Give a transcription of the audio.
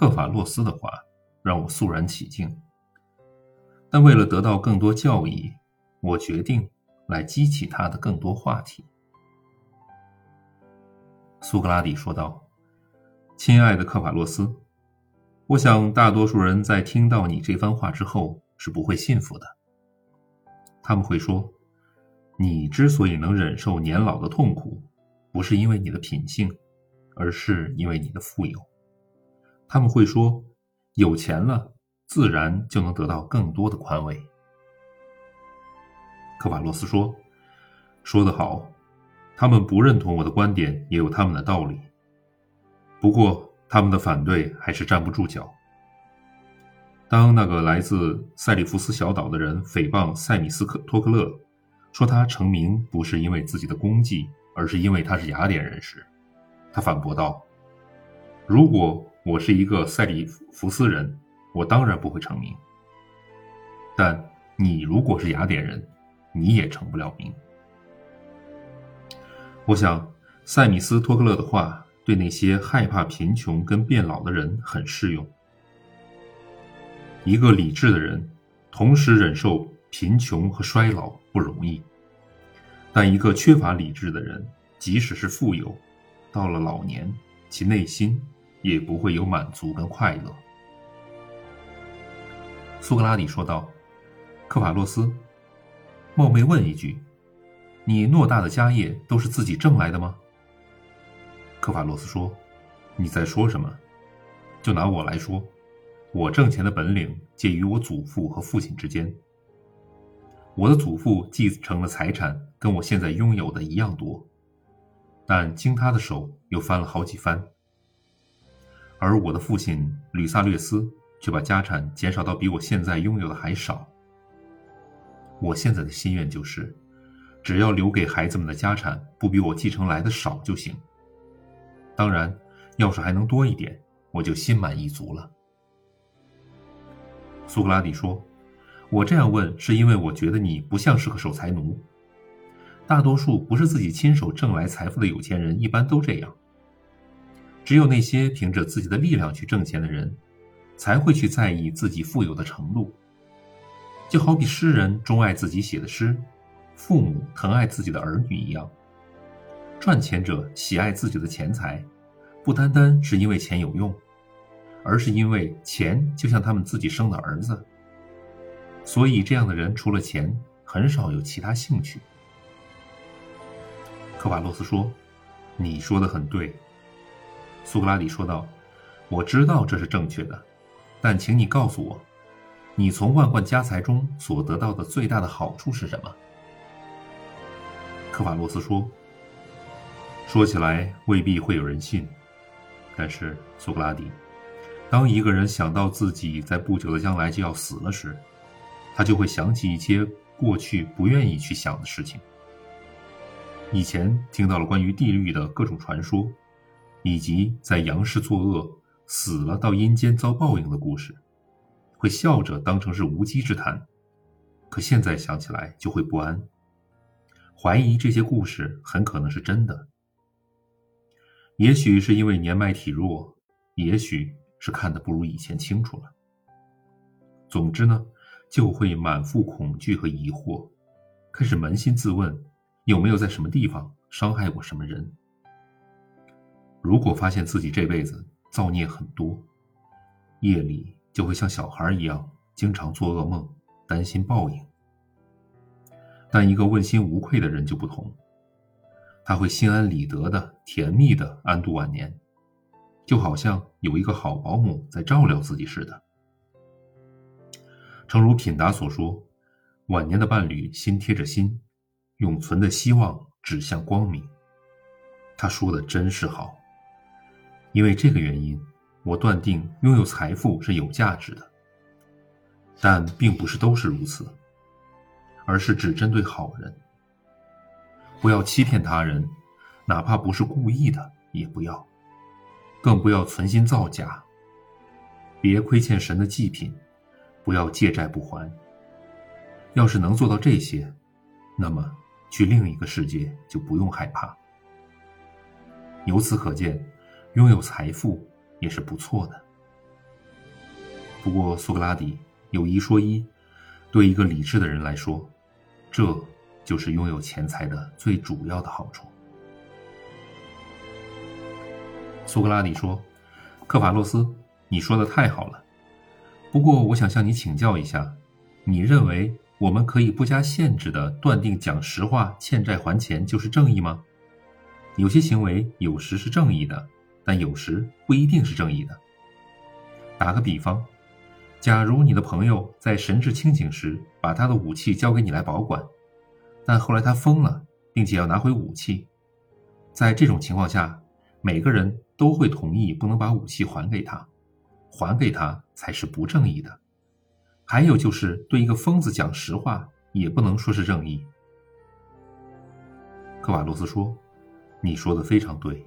克法洛斯的话让我肃然起敬，但为了得到更多教益，我决定来激起他的更多话题。苏格拉底说道：“亲爱的克法洛斯，我想大多数人在听到你这番话之后是不会信服的。他们会说，你之所以能忍受年老的痛苦，不是因为你的品性，而是因为你的富有。他们会说，有钱了，自然就能得到更多的宽慰。”克瓦洛斯说：“说得好，他们不认同我的观点，也有他们的道理。不过，他们的反对还是站不住脚。当那个来自塞利福斯小岛的人诽谤塞米斯克托克勒，说他成名不是因为自己的功绩，而是因为他是雅典人时，他反驳道：‘如果我是一个塞利福斯人，我当然不会成名。但你如果是雅典人，’”你也成不了名。我想，塞米斯托克勒的话对那些害怕贫穷跟变老的人很适用。一个理智的人，同时忍受贫穷和衰老不容易；但一个缺乏理智的人，即使是富有，到了老年，其内心也不会有满足跟快乐。苏格拉底说道：“克法洛斯。”冒昧问一句，你偌大的家业都是自己挣来的吗？科法洛斯说：“你在说什么？就拿我来说，我挣钱的本领介于我祖父和父亲之间。我的祖父继承的财产跟我现在拥有的一样多，但经他的手又翻了好几番。而我的父亲吕萨略斯却把家产减少到比我现在拥有的还少。”我现在的心愿就是，只要留给孩子们的家产不比我继承来的少就行。当然，要是还能多一点，我就心满意足了。苏格拉底说：“我这样问是因为我觉得你不像是个守财奴。大多数不是自己亲手挣来财富的有钱人一般都这样。只有那些凭着自己的力量去挣钱的人，才会去在意自己富有的程度。”就好比诗人钟爱自己写的诗，父母疼爱自己的儿女一样。赚钱者喜爱自己的钱财，不单单是因为钱有用，而是因为钱就像他们自己生的儿子。所以，这样的人除了钱，很少有其他兴趣。科瓦洛斯说：“你说的很对。”苏格拉底说道：“我知道这是正确的，但请你告诉我。”你从万贯家财中所得到的最大的好处是什么？科法洛斯说：“说起来未必会有人信，但是苏格拉底，当一个人想到自己在不久的将来就要死了时，他就会想起一些过去不愿意去想的事情。以前听到了关于地狱的各种传说，以及在阳世作恶死了到阴间遭报应的故事。”会笑着当成是无稽之谈，可现在想起来就会不安，怀疑这些故事很可能是真的。也许是因为年迈体弱，也许是看得不如以前清楚了。总之呢，就会满腹恐惧和疑惑，开始扪心自问，有没有在什么地方伤害过什么人？如果发现自己这辈子造孽很多，夜里。就会像小孩一样，经常做噩梦，担心报应。但一个问心无愧的人就不同，他会心安理得的、甜蜜的安度晚年，就好像有一个好保姆在照料自己似的。诚如品达所说，晚年的伴侣心贴着心，永存的希望指向光明。他说的真是好，因为这个原因。我断定拥有财富是有价值的，但并不是都是如此，而是只针对好人。不要欺骗他人，哪怕不是故意的，也不要，更不要存心造假。别亏欠神的祭品，不要借债不还。要是能做到这些，那么去另一个世界就不用害怕。由此可见，拥有财富。也是不错的。不过，苏格拉底有一说一，对一个理智的人来说，这就是拥有钱财的最主要的好处。苏格拉底说：“克法洛斯，你说的太好了。不过，我想向你请教一下，你认为我们可以不加限制的断定讲实话、欠债还钱就是正义吗？有些行为有时是正义的，但有时不一定是正义的。打个比方，假如你的朋友在神志清醒时把他的武器交给你来保管，但后来他疯了，并且要拿回武器，在这种情况下，每个人。”都会同意不能把武器还给他，还给他才是不正义的。还有就是对一个疯子讲实话，也不能说是正义。科瓦洛斯说：“你说的非常对。”